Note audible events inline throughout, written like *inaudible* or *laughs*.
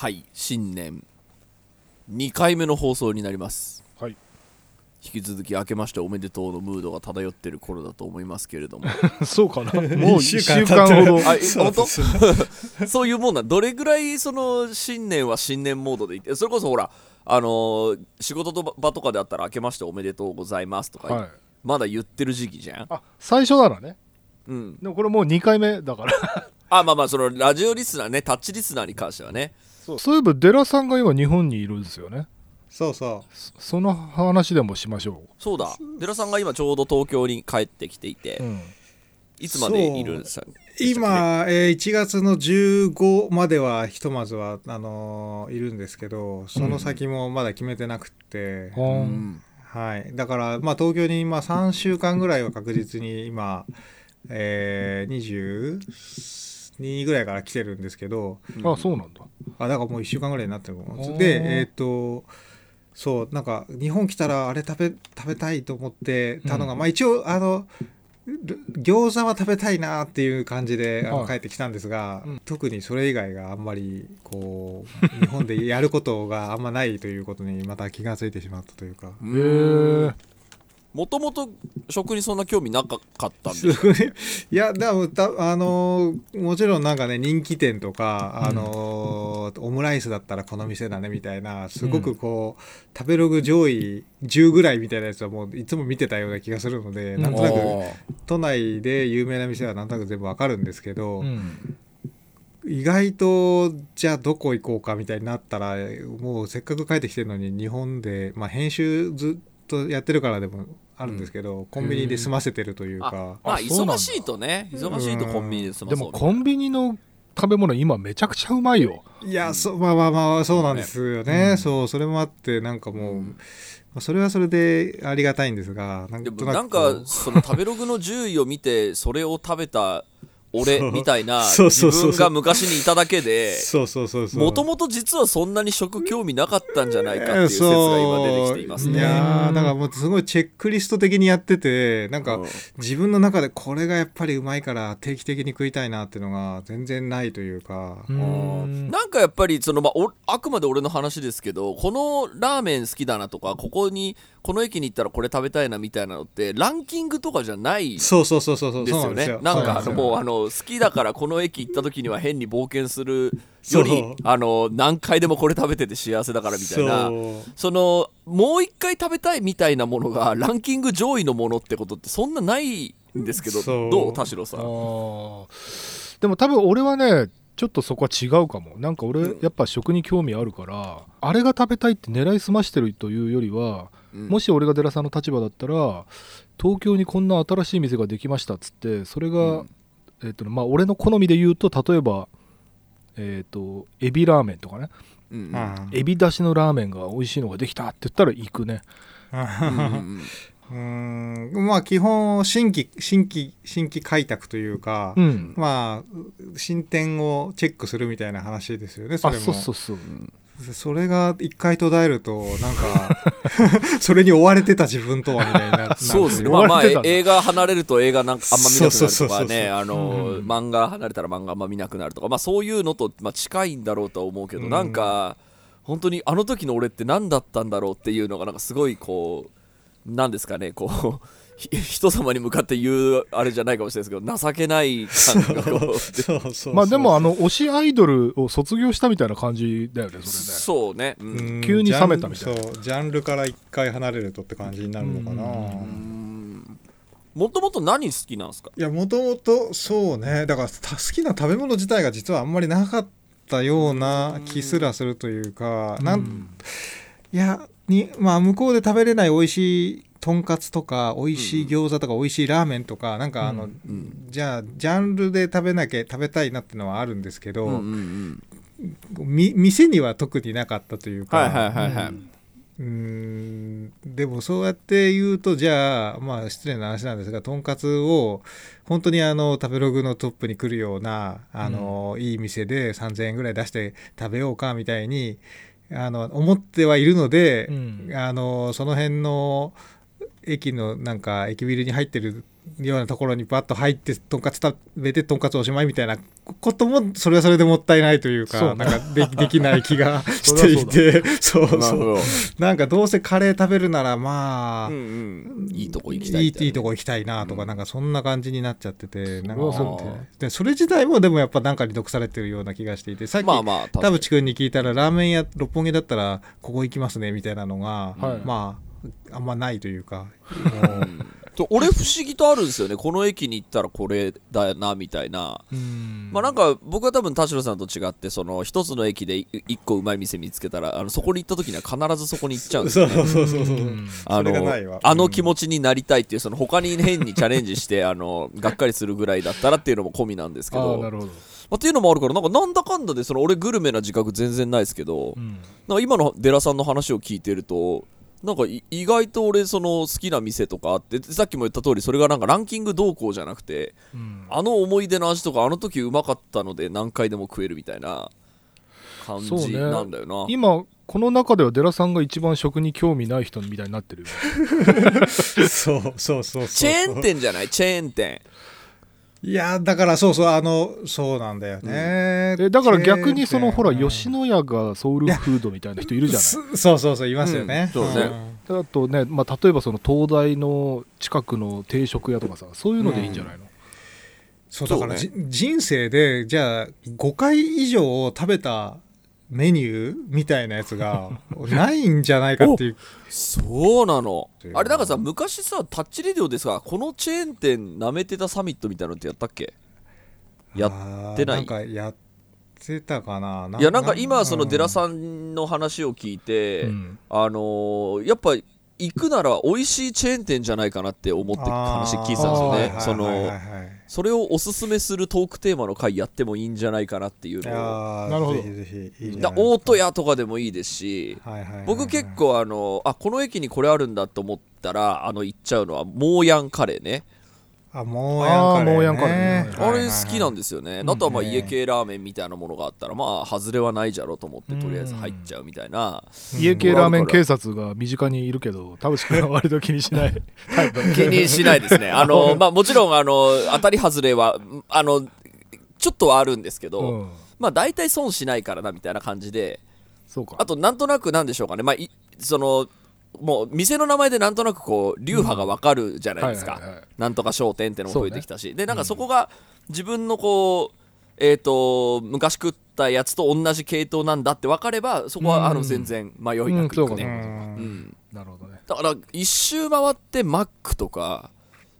はい新年。2回目の放送になります。はい。引き続き明けましておめでとうのムードが漂ってる頃だと思いますけれども。*laughs* そうかな？*laughs* もう1一週週間ほど。あえそう本当？です *laughs* そういうもんなんどれぐらいその新年は新年モードでいてそれこそほらあのー仕事と場とかであったら明けましておめでとうございますとか、はい。まだ言ってる時期じゃん？あ最初ならね。うん。でもこれもう2回目だから。あまあまあそのラジオリスナーねタッチリスナーに関してはねそう。そういえばデラさんが今日本にいるんですよね。そうそそその話でもしましょそうだ。寺さんが今ちょうど東京に帰ってきていて、う、うん、いつまでいるんですか？う今、えー1月の15まではひとまずはあのーいるんですけどその先もまだ決めてなくって、ほうん。ん。はい、だから、まあ、東京に今3週間ぐらいは確実に今、えー、22ぐらいから来てるんですけどあそうなんだ。あだからもう1週間ぐらいになってるでえっ、とそうなんか日本来たらあれ食べ食べたいと思ってたのが、うん。まあ一応あのる餃子は食べたいなっていう感じであのはい。帰ってきたんですが、うん。特にそれ以外があんまりこう日本でやることがあんまないということにまた気がついてしまったというか。へえもともと食にそんな興味なかったんすですごい。いやでもたあのーもちろんなんかね人気店とか、あのーオムライスだったらこの店だねみたいなすごくこう、食べログ上位10ぐらいみたいなやつはもういつも見てたような気がするので、うん。なんとなく都内で有名な店はなんとなく全部わかるんですけど、うん。意外とじゃあどこ行こうかみたいになったらもうせっかく帰ってきてるのに日本で、まあ、編集ずっとやってるからでもあるんですけど、コンビニで済ませてるというあか。まあ忙しいとね。忙しいとコンビニで済までそう。もコンビニの食べ物今めちゃくちゃうまいよ。いや、そまあまあまあそうなんですよね、うん。そうそれもあってなんかもう、まあそれはそれでありがたいんですがなんでとなくもなんかその食べログの10位を見てそれを食べた俺みたいな *laughs* そう自分が昔にいただけでそうそうそうそう。もともと実はそんなに食興味なかったんじゃないかっていう説が今出てきていますそう。いね。やーだからもうすごいチェックリスト的にやっててなんかうん。自分の中でこれがやっぱりうまいから定期的に食いたいなっていうのが全然ないというか、ううんなんかやっぱりその、まあ、おあくまで俺の話ですけどこのラーメン好きだなとかここにこの駅に行ったらこれ食べたいなみたいなのってランキングとかじゃないそうそうそうそうそうですよそうなんですよ。ねなんかあのもうあの好きだからこの駅行った時には変に冒険するよりあの何回でもこれ食べてて幸せだからみたいな。そのもう一回食べたいみたいなものがランキング上位のものってことってそんなないんですけどどう田代さあんー。でも多分俺はねちょっとそこは違うかも。なんか俺やっぱ食に興味あるからあれが食べたいって狙いすましてるというよりはうん。もし俺が寺さんの立場だったら東京にこんな新しい店ができましたっつってそれが、うん。えっとねまあ、俺の好みで言うと例えばえっ、とエビラーメンとかね。うんあエビだしのラーメンが美味しいのができたって言ったら行くね。うんうん。まあ基本新規新規新規開拓というか、うん。まあ進展をチェックするみたいな話ですよねそあれも。そうそうそう。それが一回途絶えるとなんか *laughs* それに追われてた自分とはみたいにな *laughs* そうですね、言まあまあわれてたんだ。映画離れると映画なんかあんま見なくなるとかね。漫画離れたら漫画あんま見なくなるとか。まあそういうのと、まあ、近いんだろうとは思うけど、うん。なんか本当にあの時の俺って何だったんだろうっていうのがなんかすごいこうなんですかねこう *laughs* ひ人様に向かって言うあれじゃないかもしれないですけど情けない感がこう *laughs* そうそうそう。まあでもあの推しアイドルを卒業したみたいな感じだよねそれね。そうね、うん。うん。急に冷めたみたいな。ジャンそうジャンルから一回離れるとって感じになるのかな、もともと何好きなんですか？いやもともとそうね。だからた好きな食べ物自体が実はあんまりなかったような気すらするというか、なん。いやにまあ向こうで食べれない美味しいとんかつとか美味しい餃子とか美味しいラーメンとかなんかあの、じゃあジャンルで食べなきゃ食べたいなってのはあるんですけど、うんうんうん。み店には特になかったというか、はいはいはいはい、うーん。でもそうやって言うとじゃあまあ失礼な話なんですがとんかつを本当にあの食べログのトップに来るようなあの、いい店で3,000円ぐらい出して食べようかみたいにあの思ってはいるので、うん。あのその辺の駅のなんか駅ビルに入ってるようなところにバッと入ってとんかつ食べてとんかつおしまいみたいなこともそれはそれでもったいないというかなんかでできない気が *laughs* していて。そうそうど。なんかどうせカレー食べるならまあ、うんうん。いいとこ行きたいいいとこ行きたいなとか、うん。なんかそんな感じになっちゃっててなんかでそれ自体もでもやっぱなんかに毒されてるような気がしていてさっき、まあまあ田淵君に聞いたらラーメン屋六本木だったらここ行きますねみたいなのが、はい。まああんまないというか。うん。と俺不思議とあるんですよね。*laughs* この駅に行ったらこれだなみたいな。うん。まあなんか僕は多分田代さんと違ってその一つの駅でい一個うまい店見つけたらあのそこに行った時には必ずそこに行っちゃうんですよ、ね、そうそうそうそう。うん。あのあの気持ちになりたいっていうその他に変にチャレンジして *laughs* あのがっかりするぐらいだったらっていうのも込みなんですけど。ああなるほど、まあ、っていうのもあるからなんかなんだかんだでその俺グルメな自覚全然ないですけど、うん。なんか今のデラさんの話を聞いてるとなんかい意外と俺その好きな店とかあってさっきも言った通りそれがなんかランキング動向じゃなくてうん。あの思い出の味とかあの時うまかったので何回でも食えるみたいな感じなんだよな、今この中ではデラさんが一番食に興味ない人みたいになってるよ *laughs* そうそうそうそう。チェーン店じゃない？チェーン店いやだからそうそうあのそうなんだよね、えだから逆にそのほら吉野家がソウルフードみたいな人いるじゃない？そそうそうそういますよね、うんそうね。ん。あとね、まあ、例えばその東大の近くの定食屋とかさそういうのでいいんじゃないの、そうだからそうじ人生でじゃあ5回以上食べたメニューみたいなやつが *laughs* ないんじゃないかっていう。そうなの。あれなんかさ昔さタッチレディオでさこのチェーン店なめてたサミットみたいなのってやったっけ？やってない？なんかやってたかな。いやなんか今そのデラんさんの話を聞いて、うん。あのーやっぱ行くなら美味しいチェーン店じゃないかなって思って話聞いてたんですよね。そのそれをおすすめするトークテーマの回やってもいいんじゃないかなっていうのを。なるほど。ぜひぜひだ大戸屋とかでもいいですしはいはいはいはい。僕結構あのあこの駅にこれあるんだと思ったらあの行っちゃうのはモーヤンカレーねあもうやんカレー、ね、あーもうやんカレーね。あれ好きなんですよね、あとはまあね家系ラーメンみたいなものがあったらまあ外れはないじゃろうと思ってとりあえず入っちゃうみたいな。家系ラーメン警察が身近にいるけど田淵君は *laughs* 割と気にしない。タイプ気にしないですね。あの *laughs* まあもちろんあの当たり外れはあのちょっとはあるんですけど、うん。まあ大体損しないからなみたいな感じで。そうか。あとなんとなくなんでしょうかね。まあいそのもう店の名前でなんとなくこう流派がわかるじゃないですか、はいはいはい。なんとか商店ってのも増えてきたし、でなんかそこが自分のこうえっ、と昔食ったやつと同じ系統なんだって分かればそこはあのうん全然迷いなくうんそうかいくね、ううん。んなるほどね。だから一周回ってマックとか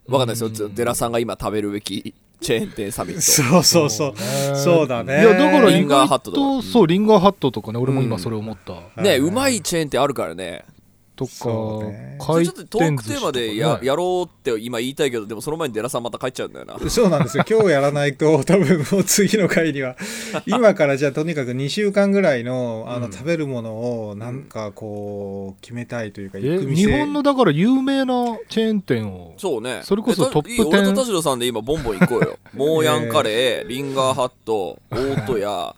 わかんないですよ、うん。デラさんが今食べるべきチェーン店サミット。そうそうそう。ね。そうだね。いやだから意リンガーハッ外トと。かとそうリンガーハットとかね。俺も今それ思った、ね、はい。うまいチェーン店あるからねとか、ね。回ちょっとトークテーマでや,、ね。やろうって今言いたいけどでもその前にデラさんまた帰っちゃうんだよな。*laughs* そうなんですよ。今日やらないと多分もう次の回には。*laughs* 今からじゃあとにかく2週間ぐらいのあの、うん。食べるものをなんかこう決めたいというか日本のだから有名なチェーン店をそうね。それこそトップいい俺と10田代さんで今ボンボン行こうよ。*laughs* モーヤンカレーリンガーハット大戸屋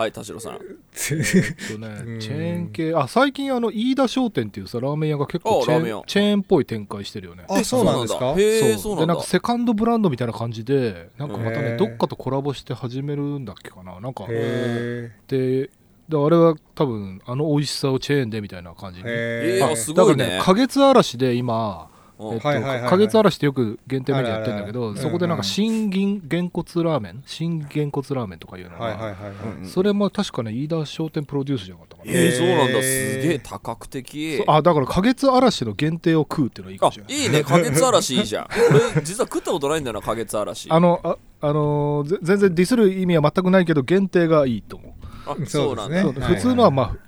はい田代さん。とねうん。チェーン系あ最近あの飯田商店っていうさラーメン屋が結構チェあラーメン屋。ーンチェーンっぽい展開してるよね。あそうなんですか？へえそそううなんだ。でなんかセカンドブランドみたいな感じでなんかまたへー。ねどっかとコラボして始めるんだっけかな。なんかへでであれは多分あの美味しさをチェーンでみたいな感じにえーああすごいね。だから花月嵐で今うんえっと花月嵐ってよく限定メニューやってるんだけどそこでなんか新銀げんこつラーメン新げんこつラーメンとかいうのがそれも確かね飯田商店プロデュースじゃなかったかな。えー、そうなんだ。すげえ多角的。あだから花月嵐の限定を食うっていうのはいいかあもしれない。いいね。花月嵐いいじゃん。*laughs* 俺実は食ったことないんだよな花月嵐。あのああの全然ディスる意味は全くないけど限定がいいと思う。あそうそうなんだね普通のはまあふ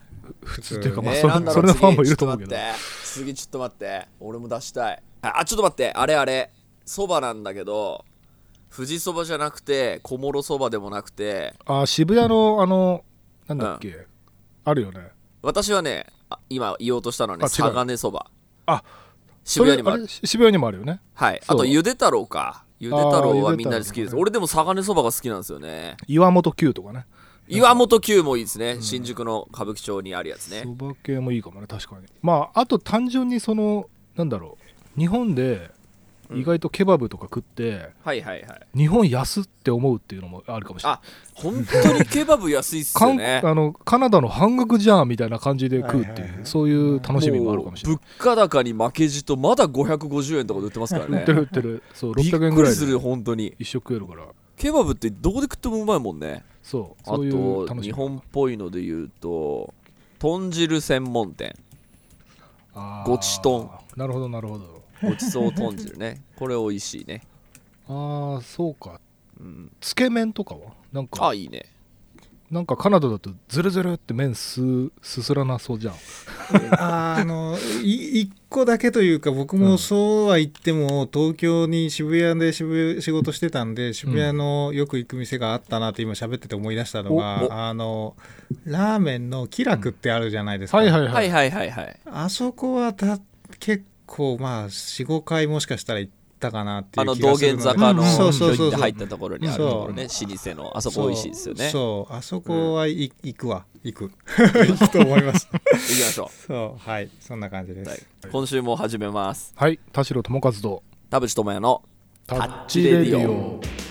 普通っていうかまあえーそれなんだろうそれのファンもいると思うけど。次ちょっと待って。次ちょっと待って。俺も出したい。ああちょっと待って。あれあれ。そばなんだけど富士そばじゃなくて小諸そばでもなくて。あ渋谷のあのなんだっけ？あるよね。私はねあ今言おうとしたのはね佐賀根そば。あ渋谷にもある。渋谷にもあるよね。はい。あとゆで太郎か。ゆで太郎はみんなで好きです。俺でも佐賀根そばが好きなんですよね。岩本九とかね岩本九もいいですね。新宿の歌舞伎町にあるやつね。そば系もいいかもね確かに。まああと単純にそのなんだろう日本で意外とケバブとか食って、はいはいはい。日本安って思うっていうのもあるかもしれない。あ本当にケバブ安いっすね。あのカナダの半額じゃんみたいな感じで食うっていう、はいはいはい。そういう楽しみもあるかもしれない。物価高に負けじとまだ550円とかで売ってますからね。売ってる売ってる。そうびっ600円ぐらいでくりする本当に。一食食えるから。ケバブってどこで食ってもうまいもんね。あそうそういうと楽しみ。日本っぽいので言うと豚汁専門店。ごちとんなるほどなるほど。ごちそう豚汁ね。これ美味しいね。ああそうか。うん。つけ麺とかは？なんかあいいね。なんかカナダだとズルズルって麺すすすらなそうじゃんああのい一個だけというか僕もそうは言っても東京に渋谷で渋谷仕事してたんで渋谷のよく行く店があったなって今喋ってて思い出したのが、おお。あのラーメンの気楽ってあるじゃないですか、はいはいはい、はいはいはいはい。あそこはた結構まあ45回もしかしたら行ったかなっていあのう気が道玄するので坂の入ったところにあるところね老舗の。あそこ美味しいですよね。そう。そうあそこはい、行くわ。行く。*laughs* 行くと思います。行きましょそう。はい。そんな感じです、う、はい、今週も始めます。はい。田代智和と。田淵智也のタッッチチレディレディオ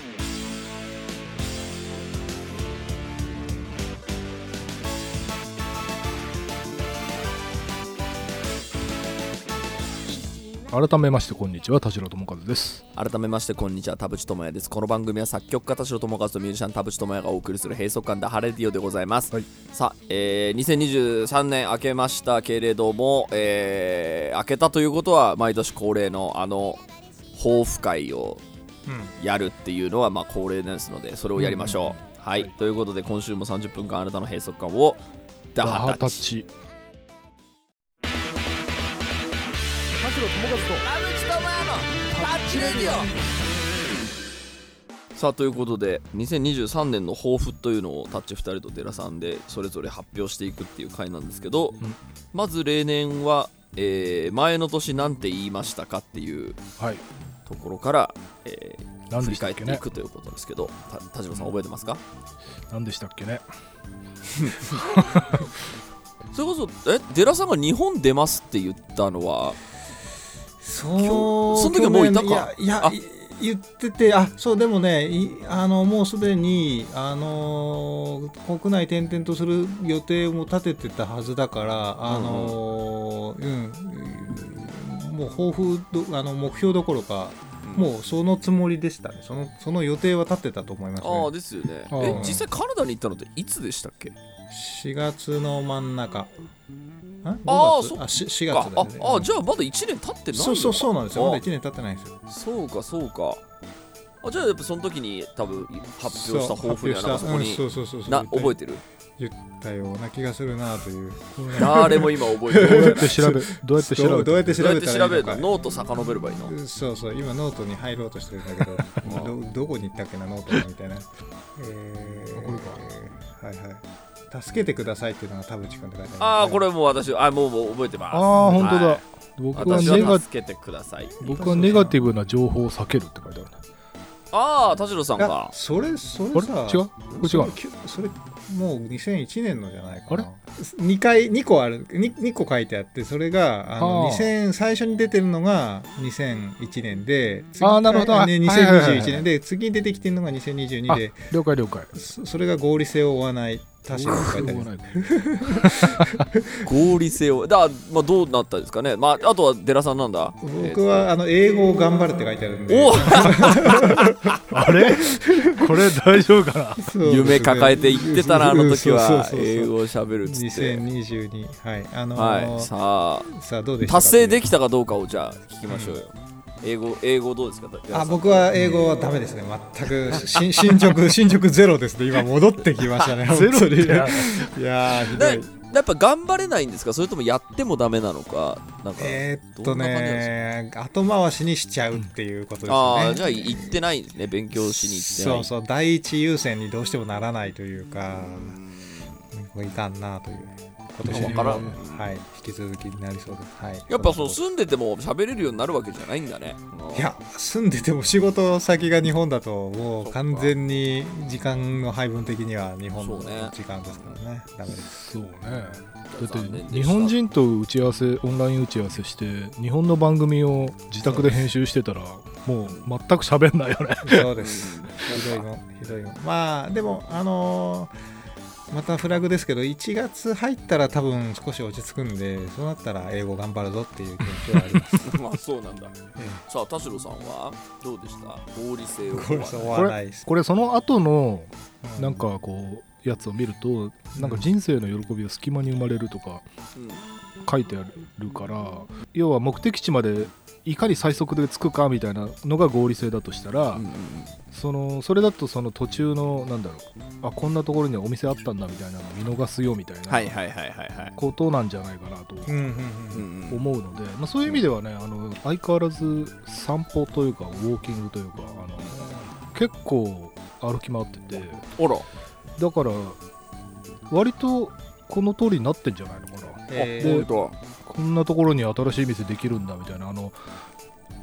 改めましてこんにちは田代智和です。改めましてこんにちは田淵智也です。この番組は作曲家田代智和とミュージシャン田淵智也がお送りする閉塞感でハレディオでございます、はい。さあ、えー、2023年明けましたけれども、えー、明けたということは毎年恒例のあの抱負会をうん。やるっていうのはまあ恒例ですのでそれをやりましょう、はい、ということで今週も30分間あなたの閉塞感をダハタッチ代智和と。田淵智也のタッチレディオ。さあということで2023年の抱負というのをタッチ2人と寺さんでそれぞれ発表していくっていう回なんですけど、うん。まず例年は、えー前の年なんて言いましたかっていうはい。ところから、えー何振り返っていくということですけどた田代さん覚えてますか？何でしたっけね？*laughs* それこそえ寺さんが日本出ますって言ったのはそうその時はもういたか。いや言っててあそうでもねいあのもうすでにあのー国内転々とする予定も立ててたはずだからあのーうん、もう抱負どあの目標どころか、もうそのつもりでしたね。そのその予定は立ってたと思いますああねですよね。え実際カナダに行ったのっていつでしたっけ？4月の真ん中ああー5月そあし4あ月だよね。ああじゃあまだ1年経ってないそうそうそうなんですよ。まだあ1年経ってないんですよ。そうかそうか。あじゃあやっぱその時に多分発表した抱負にはなんかそこにそうそうそうそう。な言った覚えてる？言ったような気がするなという。*laughs* 誰も今覚えてどうやって調べ *laughs* どうやって調べどうどうやって調べたらいいのか。ノート遡ればいいの？そうそう今ノートに入ろうとしてるんだけど。*laughs* どどこに行ったっけなノートにみたいな。えー、これか。はいはい助けてくださいっていうのが田淵君って書いてあるああこれもう私あもうもう覚えてます。ああ本当だ、はい。僕は私ネガは助けてください僕はネガティブな情報を避けるって書いてあるねああ田代さんか。それそあれ？れさ違う？これ違うそれもう2001年のじゃないかな。2回2個ある。2, 2個書いてあってそれがあのはあ2000最初に出てるのが2001年で次あーなるほど。ね、はいはいはいはい。2021年で次に出てきてるのが2022で了解了解。そそれが合理性を追わない確かに *laughs* 合理性を。だまあどうなったんですかね。まああとは寺さんなんだ。僕はあの英語を頑張るって書いてあるんで。お *laughs* あれ？これ大丈夫かな？ね。夢抱えて言ってたなあの時は。そうそうそう英語をしゃべるっつって。2022はい。あのーはい。さあ。さあどうでしたか？達成できたかどうかをじゃあ聞きましょうよ英語英語どうですか？あ僕は英語はダメですね。全くし進捗進捗ゼロですね。今戻ってきましたね。*laughs* ゼロって本当に。いや。ーひどないやっぱ頑張れないんですか？それともやってもダメなのか？なんかえーっとね後回しにしちゃうっていうことですね。ああじゃあ行ってないんですね。勉強しに行ってない。そうそう。第一優先にどうしてもならないというかこれいかんなという今年にもわから。んはい引き続きになりそうです。はい。やっぱその住んでても喋れるようになるわけじゃないんだね。いや住んでても仕事先が日本だともう完全に時間の配分的には日本のそうね。時間ですからね。ダメです。そうね。だって日本人と打ち合わせオンライン打ち合わせして日本の番組を自宅で編集してたらもう全く喋んないよね。そうです。ひどいのひどいの。まあでもあのーまたフラグですけど1月入ったら多分少し落ち着くんでそうなったら英語頑張るぞっていう気持ちはあります。*laughs* まあそうなんだ。えさあ田代さんはどうでした？合理性をえこれこれその後のうなんかこうやつを見るとなんか人生の喜びは隙間に生まれるとかうん。書いてあるから要は目的地までいかに最速で着くかみたいなのが合理性だとしたら、うんうんそのそれだとその途中のなんだろうあこんなところにお店あったんだみたいなの見逃すよみたいなはいはいはいはいはい。ことなんじゃないかなとうんうんうんうんうん。思うので、まあ、そういう意味ではねあの相変わらず散歩というかウォーキングというかあの結構歩き回ってて。あら。だから割とこの通りになってんじゃないのかな。えでー。本こんなところに新しい店できるんだみたいなあの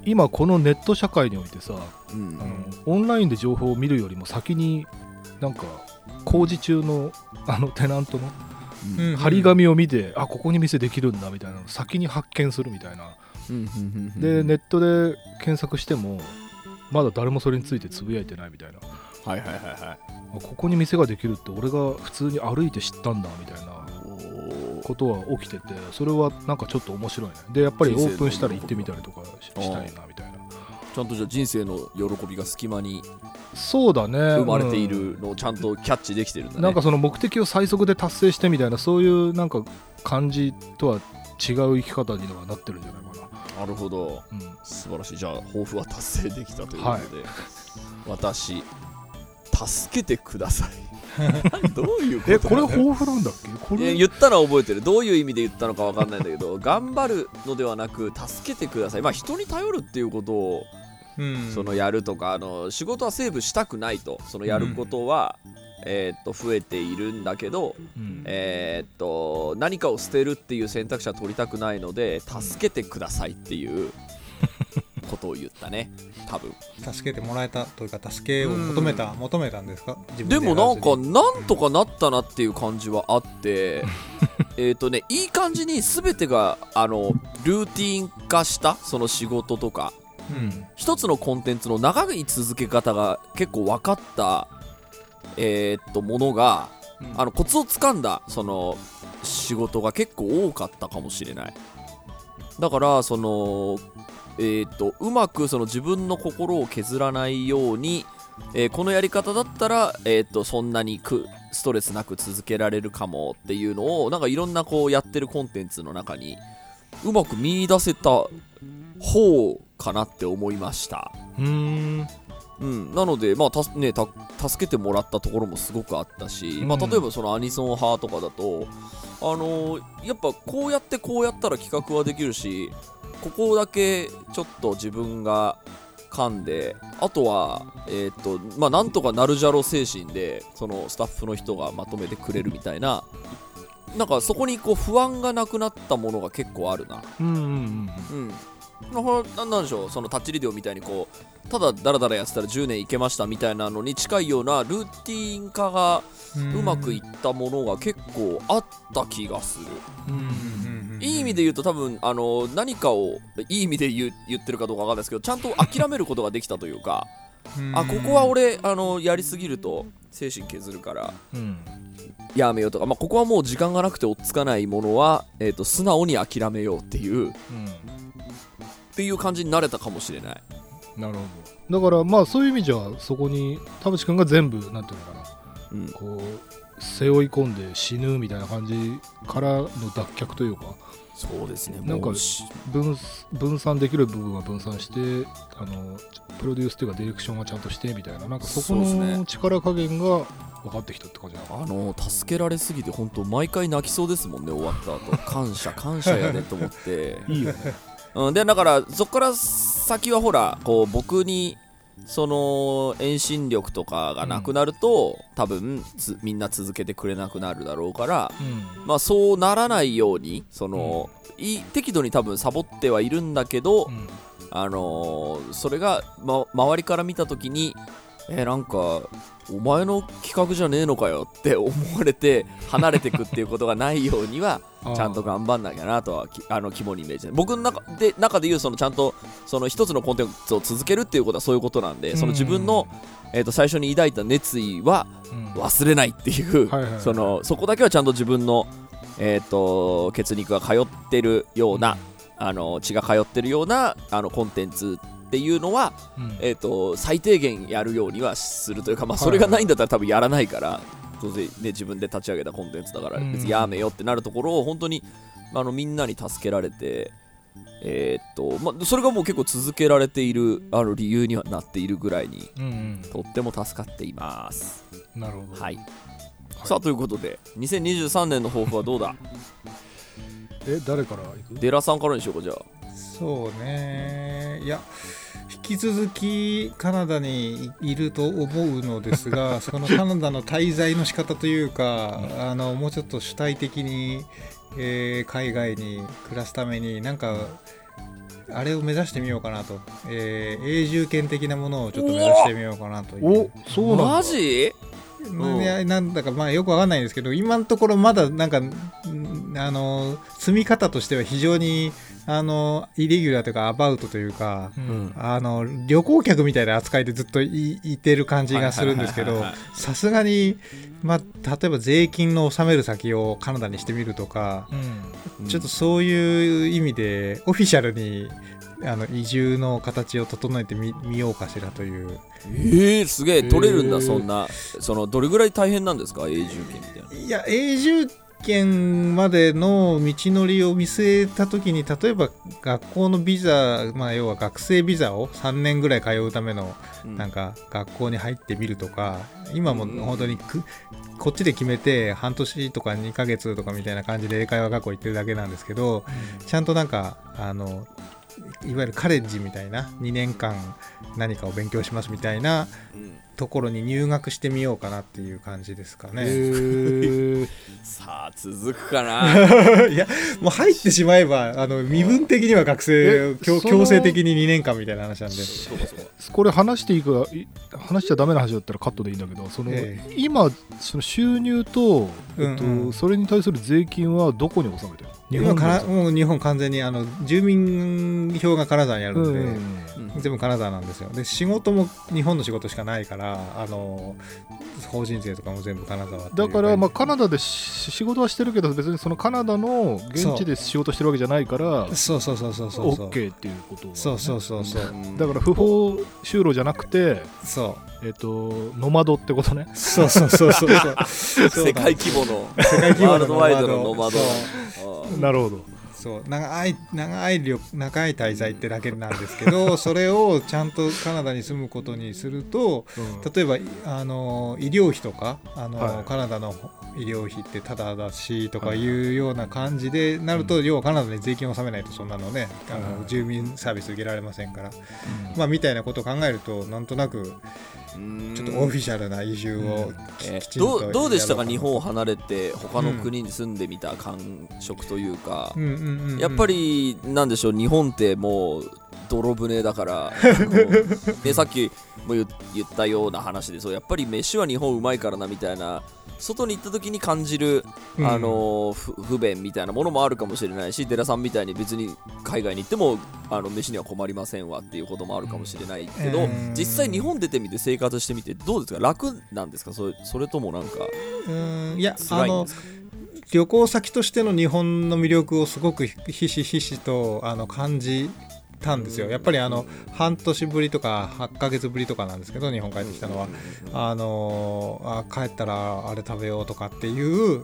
今このネット社会においてさ当うん。あのオンラインで情報を見るよりも先になんか工事中のあのテナントのうん。うん張り紙を見て、あここに店できるんだみたいなのを先に発見するみたいな。うんうんうんでネットで検索してもまだ誰もそれについてつぶやいてないみたいな。はいはいはいはい。あここに店ができるって俺が普通に歩いて知ったんだみたいなことは起きててそれはなんかちょっと面白いね。でやっぱりオープンしたら行ってみたりとかししたいなみたいな。ちゃんとじゃあ人生の喜びが隙間にそうだね。生まれていうんるのをちゃんとキャッチできてるんだね。なんかその目的を最速で達成してみたいなそういうなんか感じとは違う生き方にはなってるんじゃないかな。るほど。な、うん、素晴らしい。じゃあ抱負は達成できたということで、私助けてください *laughs* どういうことえこれ抱負なんだっけ？これ？言ったのは覚えてる。どういう意味で言ったのか分かんないんだけど *laughs* 頑張るのではなく助けてください。まあ人に頼るっていうことをうん。そのやるとかあの仕事はセーブしたくないとそのやることは、えーっと増えているんだけど、うん。えーっと何かを捨てるっていう選択肢は取りたくないので助けてくださいっていうことを言ったね。多分。助けてもらえたというか助けを求めた求めたんですか？でもなんかなんとかなったなっていう感じはあって *laughs* えっとねいい感じに全てがあのルーティン化したその仕事とかうん。一つのコンテンツの長い続け方が結構分かったえーっとものがあのコツをつかんだその仕事が結構多かったかもしれない。だからそのえーっとうまくその自分の心を削らないように、えーこのやり方だったら、えーっとそんなにくストレスなく続けられるかもっていうのをなんかいろんなこうやってるコンテンツの中にうまく見出せた方かなって思いました。うーん。うん、なので、まあたね、た助けてもらったところもすごくあったし、まあ、うん例えばそのアニソン派とかだと、あのーやっぱこうやってこうやったら企画はできるしここだけちょっと自分が噛んであとは、えーっとまあ、なんとかなるじゃろ精神でそのスタッフの人がまとめてくれるみたいななんかそこにこう不安がなくなったものが結構あるな。うんうんうんなんなんでしょうそのタッチリデオみたいにこうただダラダラやってたら10年いけましたみたいなのに近いようなルーティン化がうまくいったものが結構あった気がする、うんうんうんいい意味で言うと多分あの何かをいい意味で言う言ってるかどうかわかんないですけどちゃんと諦めることができたというかあここは俺あのやりすぎると精神削るからうん。やめようとか、まあ、ここはもう時間がなくて追っつかないものは、えー、と素直に諦めようっていうっていう感じになれたかもしれない。なるほど。だからまあそういう意味じゃそこに田淵君が全部なんていうのかな。うん。こう背負い込んで死ぬみたいな感じからの脱却というか。そうですね。なんか分分散できる部分は分散してあのプロデュースというかディレクションはちゃんとしてみたいな。なんかそこの力加減が分かってきたって感じなのあの助けられすぎて本当毎回泣きそうですもんね終わった後。感謝感謝やねと思って、*laughs* いいよねうん、でだからそこから先はほらこう僕にその遠心力とかがなくなると、多分つみんな続けてくれなくなるだろうからうん。まあそうならないようにその、い適度に多分サボってはいるんだけど、うん。あのーそれが、ま、周りから見た時にえーなんかお前の企画じゃねえのかよって思われて離れてくっていうことがないようには *laughs* ちゃんと頑張んなきゃなとはきあの肝にイメージ僕の中で中で言うそのちゃんとその一つのコンテンツを続けるっていうことはそういうことなんでその自分の、えー、と最初に抱いた熱意はうん。忘れないっていう、そのそこだけはちゃんと自分の、えー、と血肉が通ってるような、あの血が通ってるようなあのコンテンツっていうのは、うん。えー、と最低限やるようにはするというか、まあ、はい。それがないんだったら多分やらないから、当然ね、自分で立ち上げたコンテンツだからうん。別にやめよってなるところを本当にあのみんなに助けられて。えーっとまあ、それがもう結構続けられているあの理由にはなっているぐらいにうんとっても助かっています。うんなるほど。はい、さあということで2023年の抱負はどうだ？*laughs* え誰から行く？デラさんからにしようかじゃあそうね。いや引き続きカナダにいると思うのですが *laughs* そのカナダの滞在の仕方というかあのもうちょっと主体的に、えー海外に暮らすためになんかあれを目指してみようかなと、えー永住権的なものをちょっと目指してみようかなという。おそうなんだ。マジ？いやなんだかまあよくわかんないんですけど今のところまだなんかんあの積み方としては非常にあのイレギュラーというかアバウトというかううん。んあの旅行客みたいな扱いでずっといいてる感じがするんですけどさすがに、まあ、例えば税金の納める先をカナダにしてみるとかうん。ちょっとそういう意味でオフィシャルにあの移住の形を整えてみみようかしらという。えー、すげえ。取れるんだへー。そんな。そのどれぐらい大変なんですか？永住権みたいな。いや永住権までの道のりを見据えた時に例えば学校のビザ、まあ、要は学生ビザを3年ぐらい通うためのうん。なんか学校に入ってみるとか今もうん本当にくこっちで決めて半年とか2ヶ月とかみたいな感じで英会話学校行ってるだけなんですけどちゃんとなんかあのいわゆるカレッジみたいな2年間何かを勉強しますみたいなうんところに入学してみようかなっていう感じですかへね。ー。*laughs* さあ続くかな。*laughs* いやもう入ってしまえばあの身分的には学生え強強制的に2年間みたいな話なんで。そうかそう。かこれ話していいかい話しちゃダメな話だったらカットでいいんだけどその、え今その収入と、えっとうんうん。それに対する税金はどこに納めてるの？日今本から。にもう日本完全にあの住民票が金沢にあるんで、うんうん全部金沢なんですよ。で仕事も日本の仕事しかないからあの法人税とかも全部金沢だから、まあ、カナダでし仕事はしてるけど別にそのカナダの現地で仕事してるわけじゃないからそうそうそうそうそうそう。OK っていうことそうそうそうそう。うん。だから不法就労じゃなくてそう。えっとノマドってことね。そうそうそうそうそう。*laughs* そう世界規模の世界規模のワールドワイドのノマド。なるほどそう長い長い旅長い滞在ってだけなんですけど *laughs* それをちゃんとカナダに住むことにするとうん。例えばいあの医療費とかあの、はい。カナダの医療費ってタダだしとかいうような感じでなると、要はカナダに税金を納めないとそんなのねあの、はい住民サービス受けられませんから、まあみたいなことを考えるとなんとなくうんちょっとオフィシャルな移住をき,、えどうどうでしたか？日本を離れて他の国に住んでみた感触というか、やっぱりなんでしょう？日本ってもう泥船だから。*laughs* さっきも言言ったような話でそうやっぱり飯は日本うまいからなみたいな外に行った時に感じる、うん。あの不不便みたいなものもあるかもしれないし寺さんみたいに別に海外に行ってもあの飯には困りませんわっていうこともあるかもしれないけど、うん。実際日本出てみて生活してみてどうですか？楽なんですか？それそれともなんかうん。いやあの旅行先としての日本の魅力をすごくひしひしとあの感じたんですよ。やっぱりあの半年ぶりとか8ヶ月ぶりとかなんですけど日本帰ってきたのは。あのあ帰ったらあれ食べようとかっていう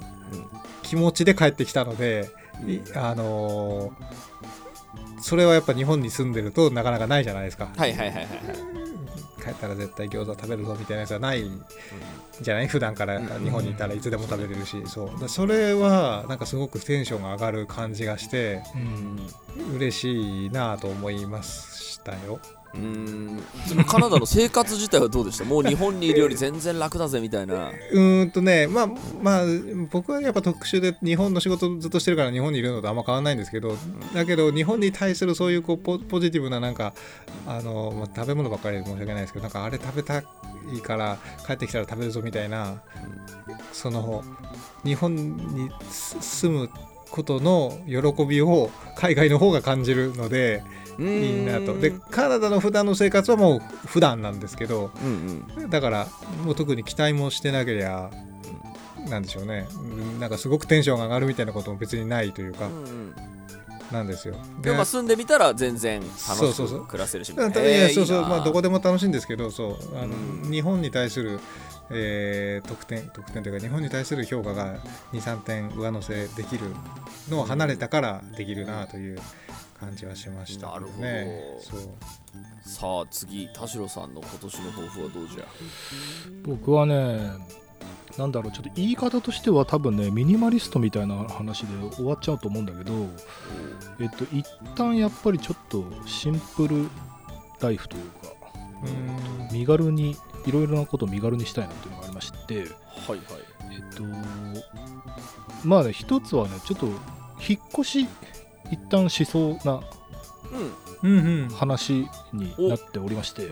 気持ちで帰ってきたのでいあのそれはやっぱ日本に住んでるとなかなかないじゃないですか。はいはいはいはいはい帰ったら絶対餃子食べるぞみたいなやつはないじゃない？普段から日本にいたらいつでも食べれるし。そう。だそれはなんかすごくテンションが上がる感じがしてうん。嬉しいなと思いましたよ。うん。そのカナダの生活自体はどうでした？もう日本にいるより全然楽だぜみたいな。うんとねまあまあ僕はやっぱ特殊で日本の仕事ずっとしてるから日本にいるのとあんま変わらないんですけどだけど日本に対するそういうこうポポジティブななんかあの、まあ、食べ物ばっかりで申し訳ないですけどなんかあれ食べたいから帰ってきたら食べるぞみたいなその日本に住むことの喜びを海外の方が感じるのでいいなと。でカナダの普段の生活はもう普段なんですけどうんうん。だからもう特に期待もしてなけりゃなんでしょうね。うんなんかすごくテンションが上がるみたいなことも別にないというかうんうん。なんですよ。でもまあ住んでみたら全然楽しそうそうそう。く暮らせるしみだたいなえーそうそう。まあどこでも楽しいんですけどそう。あの、うん。日本に対する、えー得点得点というか日本に対する評価が23点上乗せできるのを離れたからできるなという感じはしましたけどね。なるそう。さあ次田代さんの今年の抱負はどうじゃ？僕はねなんだろうちょっと言い方としては多分ねミニマリストみたいな話で終わっちゃうと思うんだけどえっと一旦やっぱりちょっとシンプルライフというかうん。身軽にいろいろなことを身軽にしたいなというのがありましてはいはい。えっとまあね一つはねちょっと引っ越し一旦しそうなうん。うんうん話になっておりまして。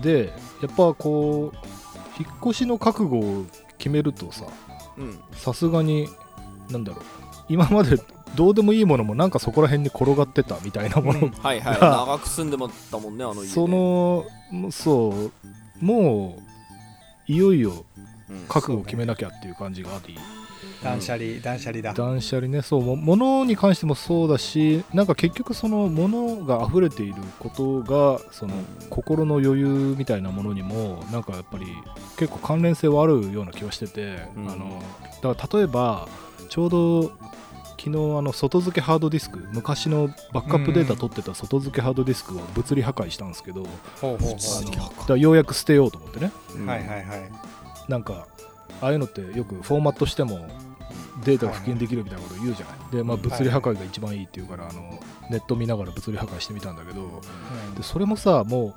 でやっぱこう引っ越しの覚悟を決めるとさうん。さすがになんだろう。今までどうでもいいものもなんかそこら辺に転がってたみたいなもの、うん。はいはい。が長く住んでまったもんねあの家ねそのもうそうもういよいようん。覚悟を決めなきゃっていう感じがあり断捨離断捨離だ。断捨離ねそうも物に関してもそうだしなんか結局その物が溢れていることがその心の余裕みたいなものにもなんかやっぱり結構関連性はあるような気はしてて、うんあのだから例えばちょうど昨日あの外付けハードディスク昔のバックアップデータ取ってた外付けハードディスクを物理破壊したんですけど、うほうほ物理破からようやく捨てようと思ってねうんう。はいはいはい。なんかああいうのってよくフォーマットしてもデータが復元できるみたいなこと言うじゃない、で、まあ、物理破壊が一番いいっていうから、あのネット見ながら物理破壊してみたんだけどでそれもさも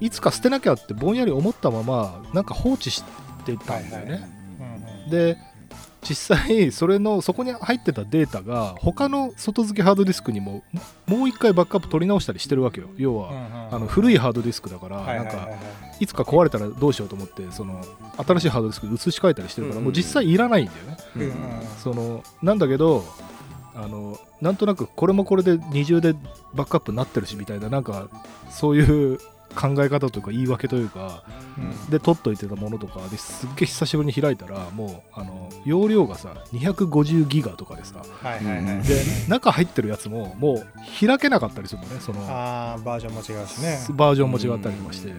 ういつか捨てなきゃってぼんやり思ったままなんか放置してたんだよね、はいはいで実際それのそこに入ってたデータが他の外付けハードディスクにももう一回バックアップ取り直したりしてるわけよ。要は、あの古いハードディスクだから、なんかいつか壊れたらどうしようと思ってその新しいハードディスクに移し替えたりしてるから、うん。もう実際いらないんだよね、そのなんだけどあのなんとなくこれもこれで二重でバックアップになってるしみたいななんかそういう考え方というか言い訳というかで取っといてたものとかですっげえ久しぶりに開いたらもうあの容量がさ250ギガとかでさはいはいはい。で中入ってるやつももう開けなかったりするのねそのああバージョンも違うしね。バージョンも違ったりとかして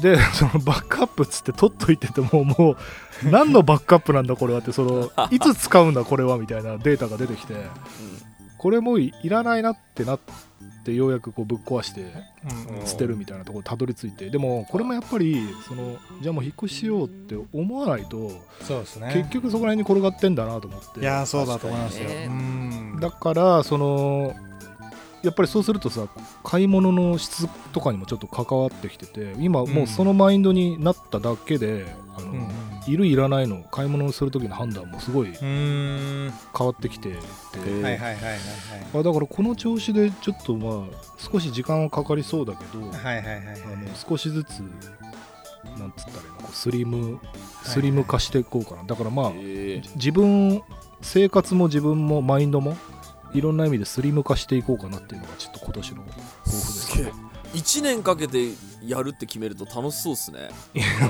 で *laughs* そのバックアップっつって取っといててももう何のバックアップなんだこれはってその *laughs* いつ使うんだこれはみたいなデータが出てきてこれもういらないなってなってようやくこうぶっ壊して捨てるみたいなところにたどり着いてでもこれもやっぱりそのじゃあもう引っ越ししようって思わないとそうですね。結局そこら辺に転がってんだなと思って。いやーそうだと思いますよ。ね。うん。だからそのやっぱりそうするとさ買い物の質とかにもちょっと関わってきてて今もうそのマインドになっただけで、あのうんうんいるいらないの買い物をする時の判断もすごいうん。変わってきてて、えはいはいはいはいあだからこの調子でちょっとまあ少し時間はかかりそうだけど、はい。はいはいはいはい。あの少しずつなんつったらいいのこうスリムスリム化していこうかな、だからまあえ自分生活も自分もマインドもいろんな意味でスリム化していこうかなっていうのがちょっと今年の抱負ですね。1年かけてやるって決めると楽しそうっすね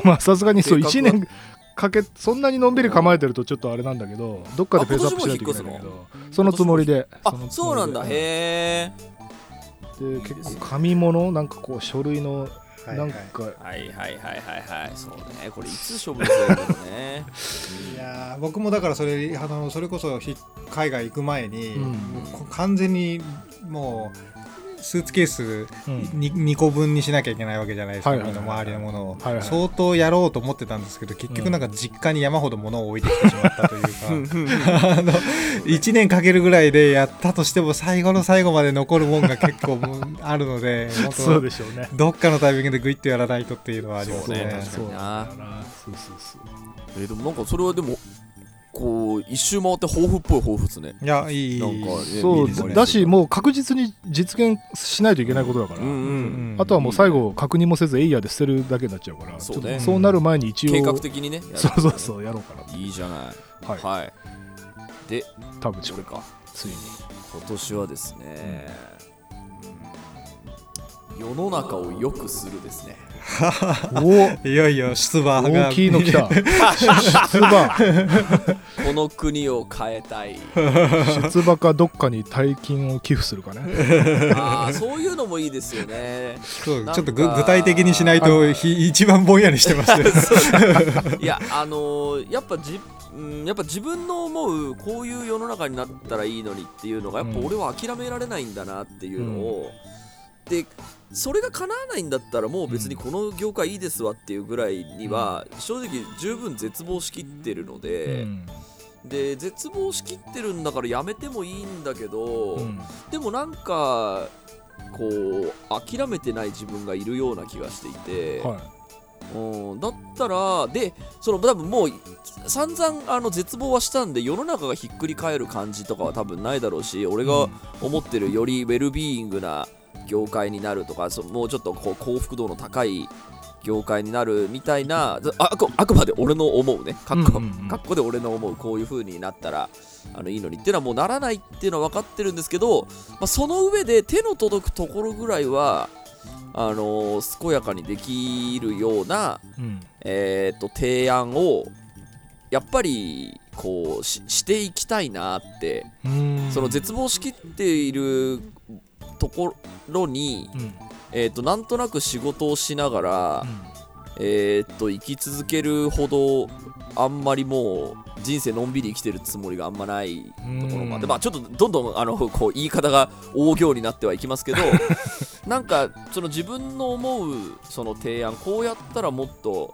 まあさすがにそう計画は1年かけそんなにのんびり構えてるとちょっとあれなんだけどどっかでペースアップしないといけないんだけどそのつもりで。あそうなんだ。へえ。で結構紙物？なんかこう書類のなんか。はいはいはいはいはい。そうね。これいつ *laughs* 処分するんだろうね。いやー僕もだからそれあのそれこそひ海外行く前に、うん。もうこ完全にもうスーツケースうん。に 2, 個分にしなきゃいけないわけじゃないですか、はいはいはい身の回りのものを、はいはい相当やろうと思ってたんですけど結局なんか実家に山ほど物を置いてきてしまったというか。あの1年かけるぐらいでやったとしても最後の最後まで残るもんが結構あるので本当 *laughs* そうでしょうね。どっかのタイミングでグイッとやらないとっていうのはありますそうね。そうなんだよなそうそうそう。えーでもなんかそれはでもこう一周回って抱負っぽい抱負ですね。いやいいなんかねそうだしもう確実に実現しないといけないことだから、うんうんうんあとはもう最後確認もせずエイヤーで捨てるだけになっちゃうからそうね。そうなる前に一応計画的にねそうそうそうやろうかいいじゃない。なはい、はい。で多分それか。ついに。今年はですね、うん。世の中を良くするですね *laughs* おいよいよ出馬が。大きいの来た。*laughs* 出馬。この国を変えたい。出馬かどっかに大金を寄付するかね。あーそういうのもいいですよね。ちょっとぐ具体的にしないとひ一番ぼんやりしてますよ。*laughs* いやあのーやっぱじうんやっぱ自分の思うこういう世の中になったらいいのにっていうのがやっぱうん俺は諦められないんだなっていうのを、でそれが叶わないんだったらもう別にこの業界いいですわっていうぐらいには正直十分絶望しきってるのうで、ん。で絶望しきってるんだからやめてもいいんだけど、うん。でもなんかこう諦めてない自分がいるような気がしていて、はうん、だったらでその多分もう散々あの絶望はしたんで世の中がひっくり返る感じとかは多分ないだろうし俺いが思ってるよりウェルビーイングな業界になるとかそもうちょっとこう幸福度の高い業界になるみたいなああくあくまで俺の思うね。かっこ,、うんうんうん。かっこで俺の思うこういう風になったらあのいいのにっていうのはもうならないっていうのは分かってるんですけど、まあ、その上で手の届くところぐらいはあの健やかにできるようなうん。えー、と提案をやっぱりこうししていきたいなって、うん。その絶望しきっているところに、うん。うんえー、となんとなく仕事をしながら、えー、と生き続けるほどあんまりもう人生のんびり生きてるつもりがあんまないところまで、うん。まあちょっとどんどんあのこう言い方が大行になってはいきますけど *laughs* なんかその自分の思うその提案こうやったらもっと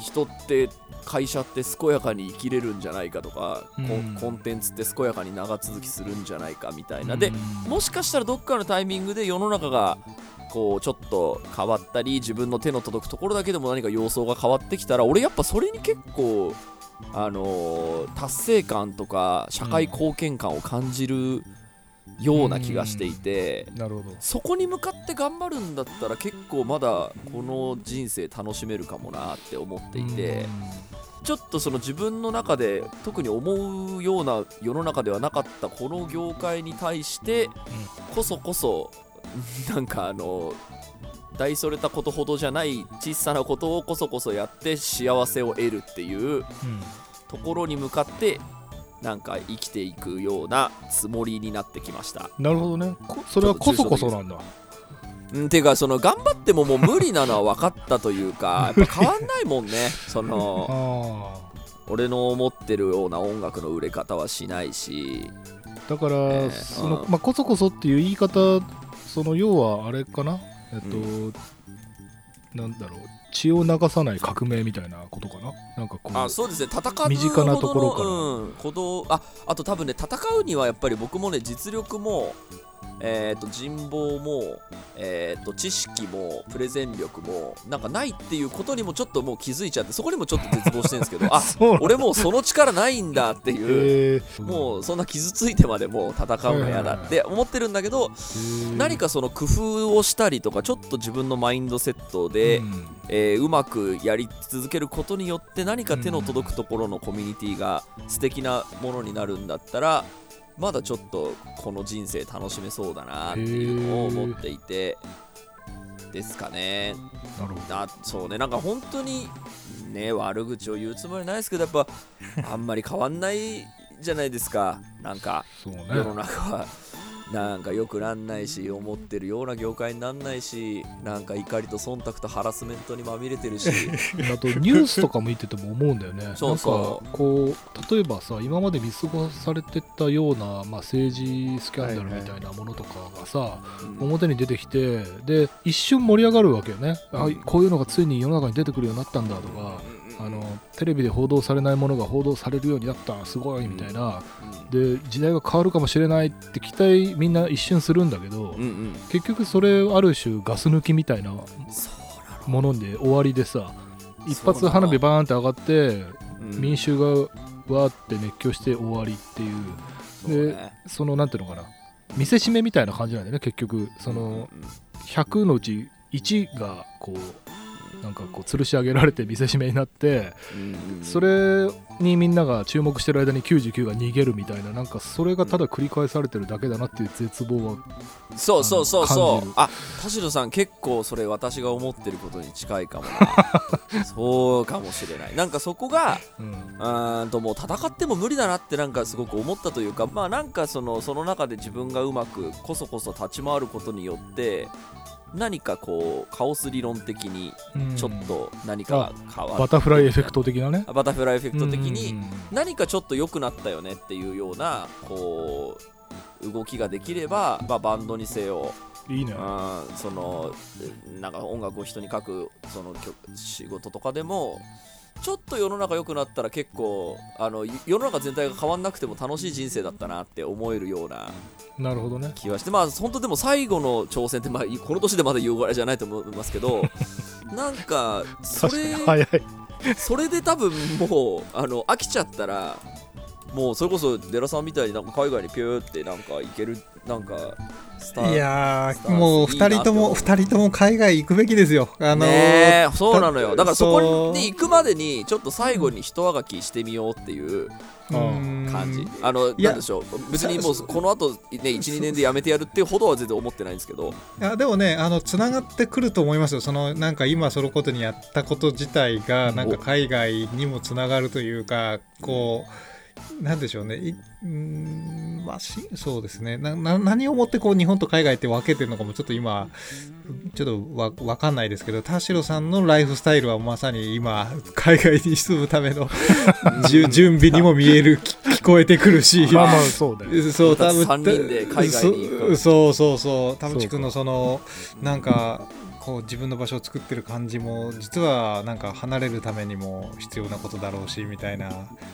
人って会社って健やかに生きれるんじゃないかとか、コンうん。コンテンツって健やかに長続きするんじゃないかみたいな、でもしかしたらどっかのタイミングで世の中がこうちょっと変わったり自分の手の届くところだけでも何か様相が変わってきたら俺やっぱそれに結構あのー達成感とか社会貢献感を感じるような気がしていて、なるほど。そこに向かって頑張るんだったら結構まだこの人生楽しめるかもなって思っていて。ちょっとその自分の中で特に思うような世の中ではなかったこの業界に対してこそこそなんかあの大それたことほどじゃない小さなことをこそこそやって幸せを得るっていううん。ところに向かってなんか生きていくようなつもりになってきました。なるほどね。こそれはこそこそなんだ。うん、ていうかその頑張ってももう無理なのは分かったというか *laughs* やっぱ変わんないもんね。そのあ俺の思ってるような音楽の売れ方はしないし。あだから、えーそのうん。まあこそこそっていう言い方その要はあれかな？えっと、うなんだろう血を流さない革命みたいなことかな？なんかこうあそうですね。戦う身近なところから。うん、ああと多分ね戦うにはやっぱり僕もね実力もえー、と人望も、えー、と知識もプレゼン力もなんかないっていうことにもちょっともう気づいちゃってそこにもちょっと絶望してるんですけど *laughs* あ俺もうその力ないんだっていう、えー。もうそんな傷ついてまでもう戦うの嫌だって思ってるんだけど、えー何かその工夫をしたりとかちょっと自分のマインドセットで、うん。えーうまくやり続けることによって何か手の届くところのコミュニティが素敵なものになるんだったらまだちょっとこの人生楽しめそうだなっていうのを思っていてですかね。なるほど。あそうね。なんか本当にね悪口を言うつもりないですけどやっぱ *laughs* あんまり変わんないじゃないですか。なんか世の中はなんか良くなんないし思ってるような業界になんないしなんか怒りと忖度とハラスメントにまみれてるし。*laughs* あとニュースとか見てても思うんだよね。そうそう。なんかこう例えばさ今まで見過ごされてたような、まあ、政治スキャンダルみたいなものとかがさ、うん。表に出てきてで一瞬盛り上がるわけよね、あこういうのがついに世の中に出てくるようになったんだとか、あのテレビで報道されないものが報道されるようになったすごいみたいな、で時代が変わるかもしれないって期待みんな一瞬するんだけど、うんうん。結局それある種ガス抜きみたいなもので終わりでさ一発花火バーンって上がってうん。民衆がわーって熱狂して終わりっていう。そうね。そのなんていうのかな。見せしめみたいな感じなんだよね結局。そのうんうん100のうち1がこうなんかこう吊るし上げられて見せしめになってそれにみんなが注目してる間に99が逃げるみたいななんかそれがただ繰り返されてるだけだなっていう絶望はそうそうそうそう。あ田代さん結構それ私が思ってることに近いかもな。*laughs* そうかもしれない。なんかそこがうんともう戦っても無理だなってなんかすごく思ったというかまあなんかそのその中で自分がうまくこそこそ立ち回ることによって何かこうカオス理論的にうん。ちょっと何かが変わるバタフライエフェクト的なね。バタフライエフェクト的にうん。何かちょっと良くなったよねっていうようなこう動きができれば、まあ、バンドにせよいいね。うんそのなんか音楽を人に書くその曲仕事とかでもちょっと世の中良くなったら結構あの世の中全体が変わんなくても楽しい人生だったなって思えるようななるほどね。気はしてまあ本当でも最後の *laughs* 挑戦って、まあ、この年でまだ言うぐらいじゃないと思いますけど *laughs* なんかそれに早い。それで多分もうあの飽きちゃったらもうそれこそデラさんみたいになんか海外にピューってなんか行けるなんかスターいやもういいな2人ともって2人とも海外行くべきですよ。あのーそうなのよ。だからそこに行くまでにちょっと最後に人あがきしてみようっていうう。ん。感じ。あのなんでしょう。別にもうこの後ね12年で辞めてやるっていうほどは全然思ってないんですけど。いやでもねあのつながってくると思いますよ。そのなんか今そのことにやったこと自体がなんか海外にもつながるというかこうなんでしょうね。いうーんまあしそうですね。なな何をもってこう日本と海外って分けてるのかもちょっと今ちょっとわ分かんないですけど田代さんのライフスタイルはまさに今海外に住むための *laughs* じゅ準備にも見えるき聞こえてくるし。まあまあそうだよ。そう多分三人で海外に行くそそうそうそう。田淵君のそのなんかこう自分の場所を作ってる感じも実はなんか離れるためにも必要なことだろうしみたいな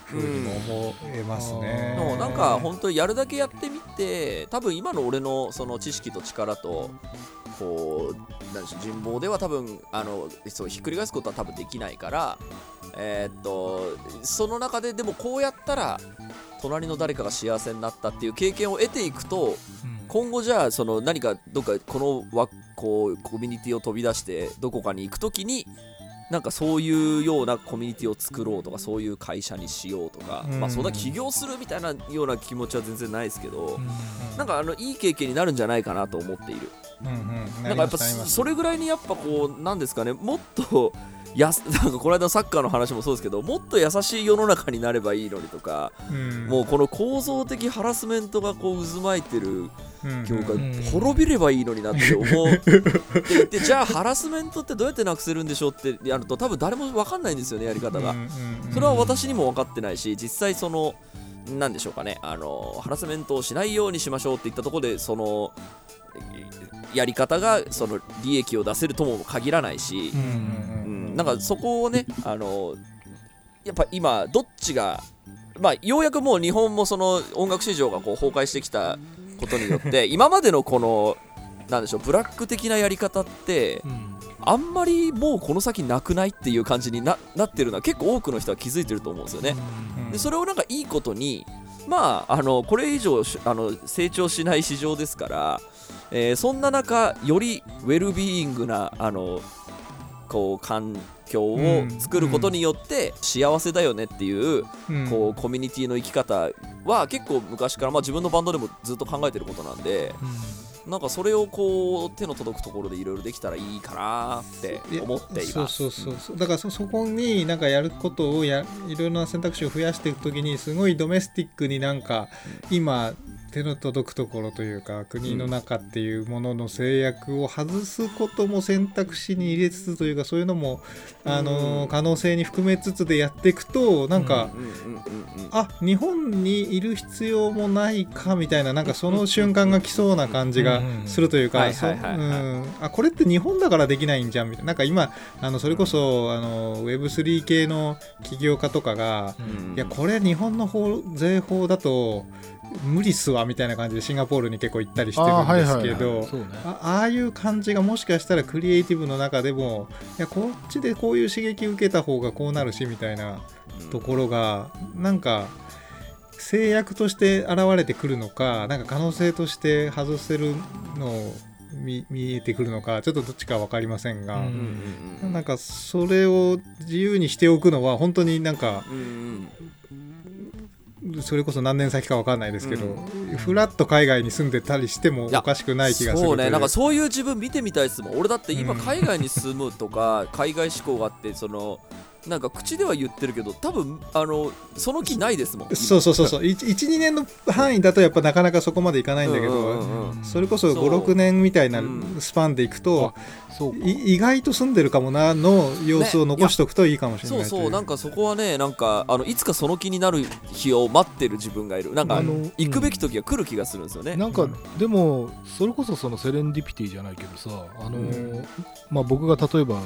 風にも思えますね。でもなんか本当やるだけやってみて多分今の俺のその知識と力とこうなんでしょう人望では多分あのそうひっくり返すことは多分できないからえーっとその中ででもこうやったら隣の誰かが幸せになったっていう経験を得ていくとうん今後じゃあその何かどっかこのわこうコミュニティを飛び出してどこかに行くときになんかそういうようなコミュニティを作ろうとかそういう会社にしようとか、うん。まあそんな起業するみたいなような気持ちは全然ないですけど、うん。なんかあのいい経験になるんじゃないかなと思っている。うんうん。なんかやっぱそれぐらいにやっぱこうなんですかねもっとやす *laughs* なんかこの間のサッカーの話もそうですけどもっと優しい世の中になればいいのにとか、もうこの構造的ハラスメントがこう渦巻いてる業界、うん。滅びればいいのになって思っていてじゃあハラスメントってどうやってなくせるんでしょうってやると多分誰も分かんないんですよねやり方が、それは私にも分かってないし実際そのなんでしょうかねあのハラスメントをしないようにしましょうって言ったところでそのやり方がその利益を出せるとも限らないしう、ん。うん、なんかそこをねあのやっぱ今どっちがまあようやくもう日本もその音楽市場がこう崩壊してきたことによって *laughs* 今までのこのなんでしょうブラック的なやり方ってうん。あんまりもうこの先なくないっていう感じにななってるのは結構多くの人は気づいてると思うんですよね。でそれをなんかいいことにまああのこれ以上しあの成長しない市場ですから、えーそんな中よりウェルビーイングなあのこう環境を作ることによって幸せだよねっていううん。こうコミュニティの生き方は結構昔から、まあ、自分のバンドでもずっと考えてることなんでなんかそれをこう手の届くところでいろいろできたらいいかなって思っています。そうそうそうそう。だからそそこになんかやることをやいろいろな選択肢を増やしていくときにすごいドメスティックになんか今手の届くところというか国の中っていうものの制約を外すことも選択肢に入れつつというかそういうのも、あの可能性に含めつつでやっていくとなんか、あ日本にいる必要もないかみたいななんかその瞬間が来そうな感じがするといううん。かこれって日本だからできないんじゃんみたいな。なんか今あのそれこそあの Web3 系の起業家とかがうん。いやこれ日本の法税法だと無理っすわみたいな感じでシンガポールに結構行ったりしてるんですけどあああいう感じがもしかしたらクリエイティブの中でもいやこっちでこういう刺激受けた方がこうなるしみたいなところがなんか制約として現れてくるのかなんか可能性として外せるのを見見えてくるのかちょっとどっちか分かりませんが、うん。うんなんかそれを自由にしておくのは本当になんかうんうんそれこそ何年先か分かんないですけど、うフラッと海外に住んでたりしてもおかしくない気がするそうね。なんかそういう自分見てみたいですもん。俺だって今うん海外に住むとか *laughs* 海外志向があってそのなんか口では言ってるけど多分あのその気ないですもん。そうそうそうそう。12年の範囲だとやっぱなかなかそこまでいかないんだけど、それこそそう。56年みたいなうん。スパンでいくと、そうかい意外と住んでるかもなの様子を残しておくといいかもしれそうないといそうなんかそこはねなんかあのいつかその気になる日を待ってる自分がいる。なんかあの行くべき時が来る気がするんですよね。なんか、うんでもそれこそそのセレンディピティじゃないけどさあの、うん。まあ、僕が例えば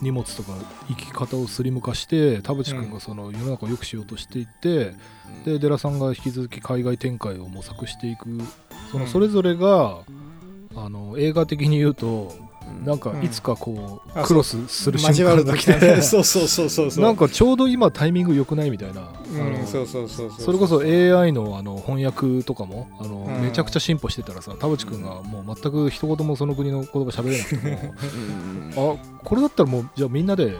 荷物とか生き方をスリム化して田淵君がその世の中を良くしようとしていって、で寺さんが引き続き海外展開を模索していくそのうん。それぞれが、あの映画的に言うとうんなんかいつかこう、うんあクロスする瞬間が来てね。*laughs* そうそうそうそうそう。なんかちょうど今タイミング良くないみたいな、うんあのそうそうそうそうそれこそ AI のあの翻訳とかもあの、うん。めちゃくちゃ進歩してたらさ田淵君がもう全く一言もその国の言葉喋れなくても。*laughs* うん。うんうんあこれだったらもうじゃあみんなで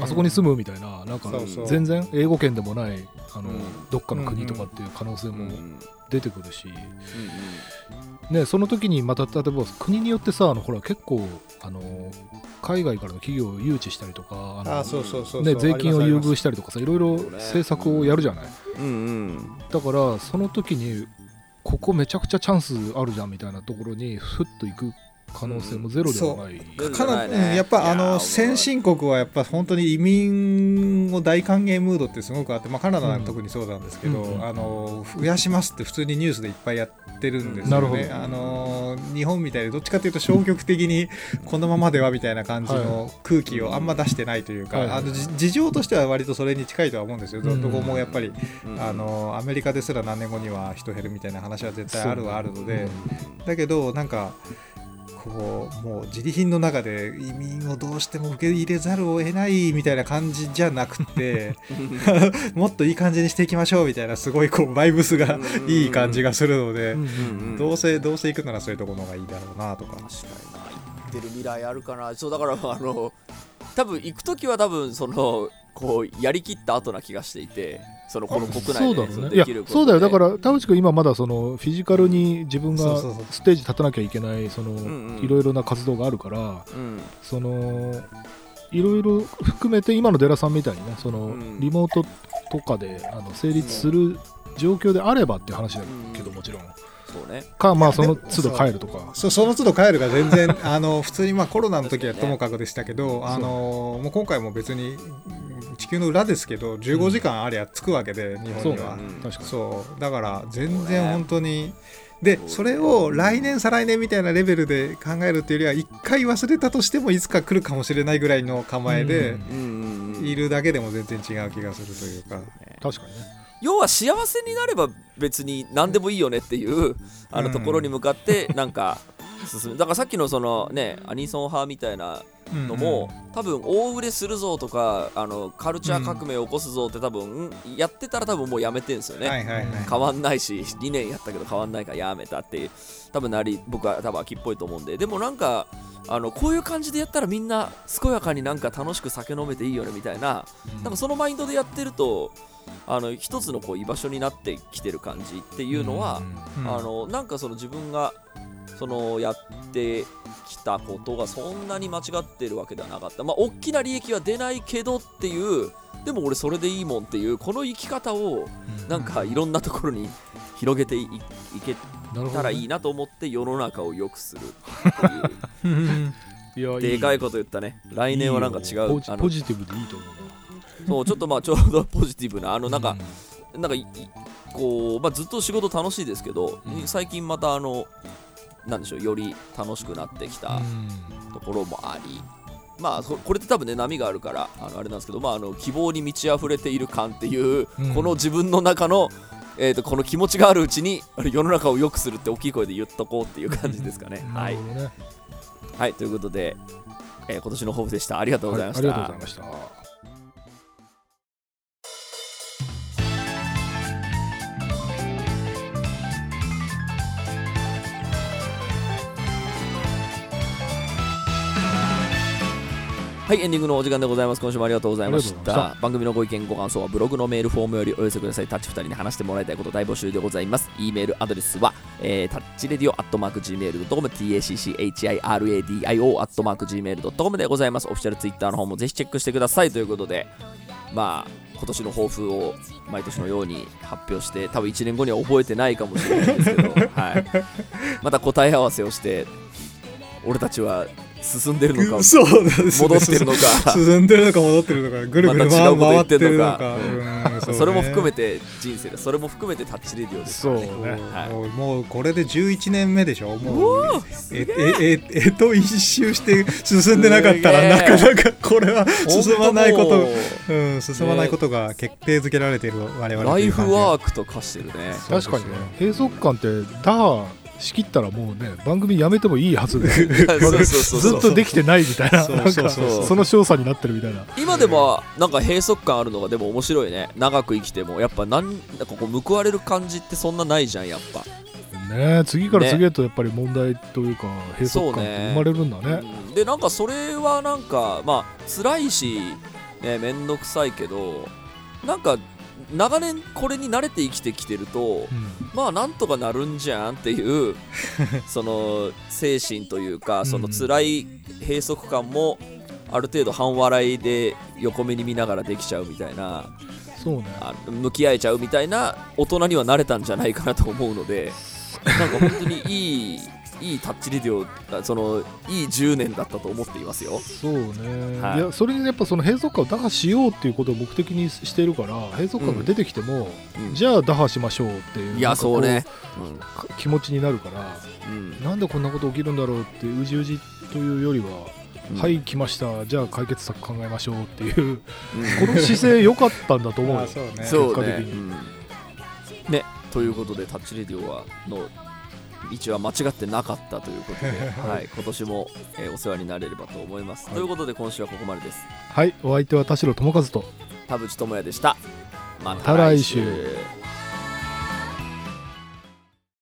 あそこに住むみたいな、なんかそうそう。全然英語圏でもないあの、うん。どっかの国とかっていう可能性もうん。うん。出てくるし、うんね、その時にまた例えば国によってさあのほら結構あの海外からの企業を誘致したりとかあね、税金を優遇ししたりとかさいろいろ政策をやるじゃない、うんうん。だからその時にここめちゃくちゃチャンスあるじゃんみたいなところにふっと行く可能性もゼロではない、そう。かなやっぱあの先進国はやっぱ本当に移民を大歓迎ムードってすごくあって、まあ、カナダなん。か特にそうなんですけど、うん。うんあの増やしますって普通にニュースでいっぱいやってるんですよね。なるほど。あの日本みたいにどっちかというと消極的にこのままではみたいな感じの空気をあんま出してないというか、はいあのじ事情としては割とそれに近いとは思うんですよ。どうんどこもやっぱりうん。あのアメリカですら何年後には人減るみたいな話は絶対あるはあるので。うん。だけどなんかこうもう自利品の中で移民をどうしても受け入れざるを得ないみたいな感じじゃなくて *laughs* もっといい感じにしていきましょうみたいなすごいこうバイブスがいい感じがするのでどうせどうせ行くならそういうところの方がいいだろうなとか。確かにな。行ってる未来あるかな。そうだからあの多分行く時は多分そのこうやりきった後な気がしていてそのこの国内でそだろうね。いやのできるそうだよ。だかでら田淵君今まだそのフィジカルに自分がステージ立たなきゃいけないそのいろいろな活動があるからうん。そのいろいろ含めて今のデラさんみたいにねそのうん。リモートとかであの成立する状況であればっていう話だけどうん。もちろん。そうね。かまあその都度帰るとか。そその都度帰るが全然 *laughs* あの普通にまあコロナの時はともかくでしたけど、あのもう今回も別にうん地球の裏ですけど15時間ありゃ着くわけで、うね本には。うそう。だから全然本当に。でそれを来年再来年みたいなレベルで考えるっていうよりは一回忘れたとしてもいつか来るかもしれないぐらいの構えでいるだけでも全然違う気がするというか。確かにね。要は幸せになれば別に何でもいいよねっていうあのうん。ところに向かってなんか進む。だからさっきのそのねアニソン派みたいなのも、多分大売れするぞとかあのカルチャー革命を起こすぞって多分、やってたら多分もうやめてんすよね、はいはいはい。変わんないし2年やったけど変わんないからやめたって多分なり僕は多分秋っぽいと思うんで。でもなんかあのこういう感じでやったらみんな健やかになんか楽しく酒飲めていいよねみたいななんかそのマインドでやってるとあの一つのこう居場所になってきてる感じっていうのは、うん。あのなんかその自分がそのやってきたことがそんなに間違ってるわけではなかった。まあ大きな利益は出ないけどっていうでも俺それでいいもんっていうこの生き方をなんかいろんなところに広げていいけたらいいなと思って世の中を良くするっていう。*laughs* いやでかいこと言ったね。来年はなんか違うポジティブでいいと思うそうちょっとまあちょうど *laughs* ポジティブなあのななんか、なんかこう、まあ、ずっと仕事楽しいですけど、うん。最近またあのなんでしょうより楽しくなってきたうん。ところもあり、まあそこれって多分ね波があるからあのあれなんですけど、まあ、あの希望に満ち溢れている感っていう、うん。この自分の中の、えー、とこの気持ちがあるうちに世の中を良くするって大きい声で言っとこうっていう感じですかね。はないはい、ということで、えー今年の抱負でした。ありがとうございました。はいありがとうございましたはい、エンディングのお時間でございます。今週もありがとうございました。番組のご意見、ご感想はブログのメールフォームよりお寄せください。タッチ2人に話してもらいたいこと大募集でございます。e メールアドレスは、えー、タッチレディオアットマーク Gmail.com、tacchiradio アットマーク Gmail.com でございます。オフィシャルツイッターの方もぜひチェックしてくださいということで、まあ、今年の抱負を毎年のように発表して、多分1年後には覚えてないかもしれないですけど、はい、また答え合わせをして、俺たちは進んでるのか、そうなんですね戻ってるのか。*laughs* 進んでるのか戻ってるのかぐるぐる回ってるのか。うん。それも含めてて人生でそれも含めてタッチレディオですそうからね。ね。はい。もうもうこれで11年目でしょ。もうえ。えええと一周して進んでなかったらなかなかこれは進まないことううん、進まないことが決定づけられている我々ライフワーークと化してるね。そう確かにね。閉塞感って打破しきったらもうね番組やめてもいいはずで *laughs* ずっとできてないみたいなその少佐になってるみたいな。今でもなんか閉塞感あるのがでも面白いね。長く生きてもやっぱなんかこう報われる感じってそんなないじゃんやっぱ、ね次から次へとやっぱり問題というか閉塞感生まれるんだね。うん。でなんかそれはなんかまあ辛いしねめんどくさいけどなんか長年これに慣れて生きてきてると、うん。まあなんとかなるんじゃんっていう *laughs* その精神というかその辛い閉塞感もある程度半笑いで横目に見ながらできちゃうみたいなそうね。あ向き合えちゃうみたいな大人にはなれたんじゃないかなと思うので *laughs* なんか本当にいいいいタッチレディオあそのいい10年だったと思っていますよ。そうね、はい。い、やそれにやっぱその閉塞感を打破しようっていうことを目的にしているから閉塞感が出てきても、うん。じゃあ打破しましょうっていういやそうね、か気持ちになるからうん。うんなんでこんなこと起きるんだろうってうじうじというよりは、うん。はい来ました。じゃあ解決策考えましょうっていううん。この姿勢良かったんだと思う *laughs* そうね。結果的に。うん。ねということでタッチレディオはの道は間違ってなかったということで、*laughs* はい、今年も、えーお世話になれればと思います、はい。ということで今週はここまでです。はいお相手は田代智和と田淵智也でした。また来週